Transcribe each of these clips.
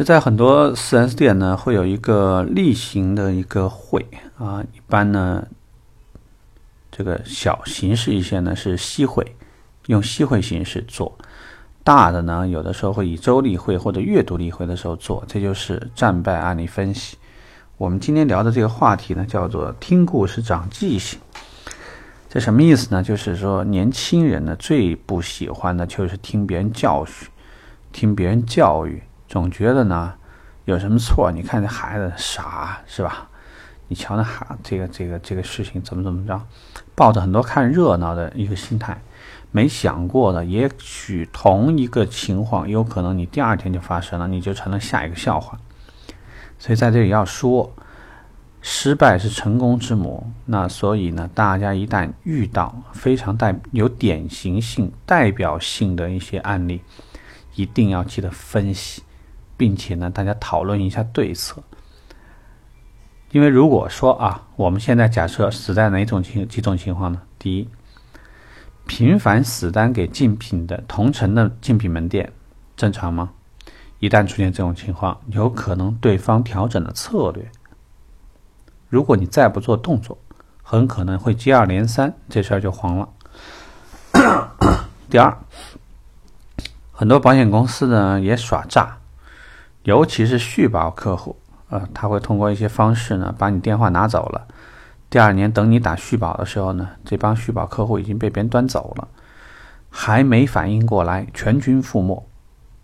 这在很多 4S 店呢，会有一个例行的一个会啊，一般呢，这个小形式一些呢是夕会，用夕会形式做；大的呢，有的时候会以周例会或者月度例会的时候做。这就是战败案例分析。我们今天聊的这个话题呢，叫做听故事长记性。这什么意思呢？就是说年轻人呢最不喜欢的就是听别人教训，听别人教育。总觉得呢，有什么错？你看这孩子傻是吧？你瞧那孩这个这个这个事情怎么怎么着？抱着很多看热闹的一个心态，没想过的，也许同一个情况，有可能你第二天就发生了，你就成了下一个笑话。所以在这里要说，失败是成功之母。那所以呢，大家一旦遇到非常带有典型性、代表性的一些案例，一定要记得分析。并且呢，大家讨论一下对策。因为如果说啊，我们现在假设死在哪种情几种情况呢？第一，频繁死单给竞品的同城的竞品门店，正常吗？一旦出现这种情况，有可能对方调整了策略。如果你再不做动作，很可能会接二连三，这事儿就黄了。第二，很多保险公司呢也耍诈。尤其是续保客户，呃，他会通过一些方式呢，把你电话拿走了。第二年等你打续保的时候呢，这帮续保客户已经被别人端走了，还没反应过来，全军覆没。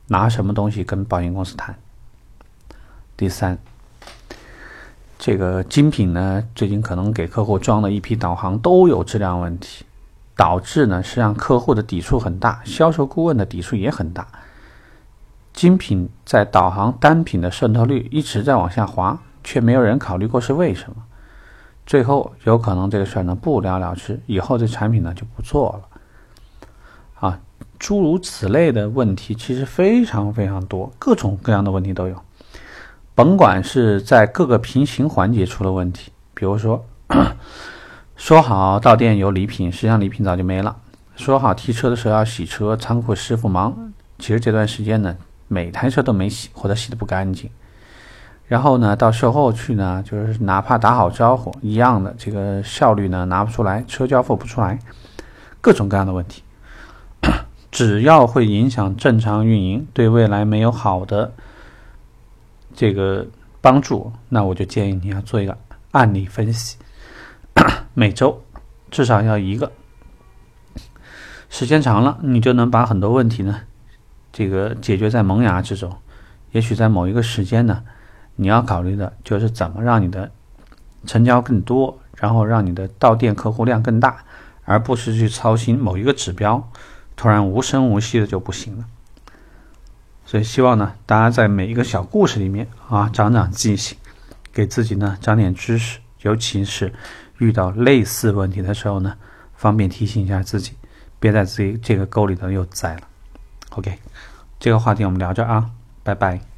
拿什么东西跟保险公司谈？第三，这个精品呢，最近可能给客户装了一批导航都有质量问题，导致呢是让客户的抵触很大，销售顾问的抵触也很大。精品在导航单品的渗透率一直在往下滑，却没有人考虑过是为什么。最后有可能这个事儿呢不了了之，以后这产品呢就不做了。啊，诸如此类的问题其实非常非常多，各种各样的问题都有。甭管是在各个平行环节出了问题，比如说 说好到店有礼品，实际上礼品早就没了；说好提车的时候要洗车，仓库师傅忙，其实这段时间呢。每台车都没洗，或者洗的不干净，然后呢，到售后去呢，就是哪怕打好招呼，一样的这个效率呢拿不出来，车交付不出来，各种各样的问题，只要会影响正常运营，对未来没有好的这个帮助，那我就建议你要做一个案例分析，每周至少要一个，时间长了，你就能把很多问题呢。这个解决在萌芽之中，也许在某一个时间呢，你要考虑的就是怎么让你的成交更多，然后让你的到店客户量更大，而不是去操心某一个指标突然无声无息的就不行了。所以希望呢，大家在每一个小故事里面啊，长长记性，给自己呢长点知识，尤其是遇到类似问题的时候呢，方便提醒一下自己，别在自己这个沟里头又栽了。OK。这个话题我们聊着啊，拜拜。